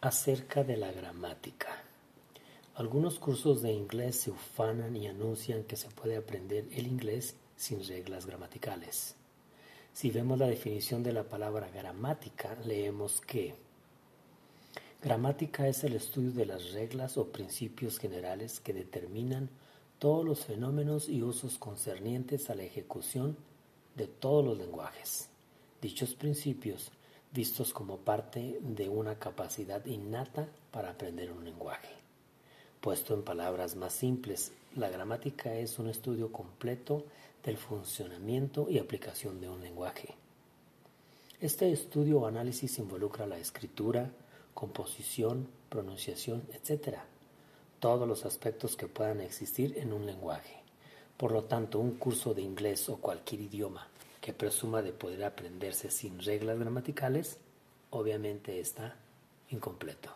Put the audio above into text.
Acerca de la gramática. Algunos cursos de inglés se ufanan y anuncian que se puede aprender el inglés sin reglas gramaticales. Si vemos la definición de la palabra gramática, leemos que gramática es el estudio de las reglas o principios generales que determinan todos los fenómenos y usos concernientes a la ejecución de todos los lenguajes. Dichos principios vistos como parte de una capacidad innata para aprender un lenguaje. Puesto en palabras más simples, la gramática es un estudio completo del funcionamiento y aplicación de un lenguaje. Este estudio o análisis involucra la escritura, composición, pronunciación, etc. Todos los aspectos que puedan existir en un lenguaje. Por lo tanto, un curso de inglés o cualquier idioma que presuma de poder aprenderse sin reglas gramaticales, obviamente está incompleto.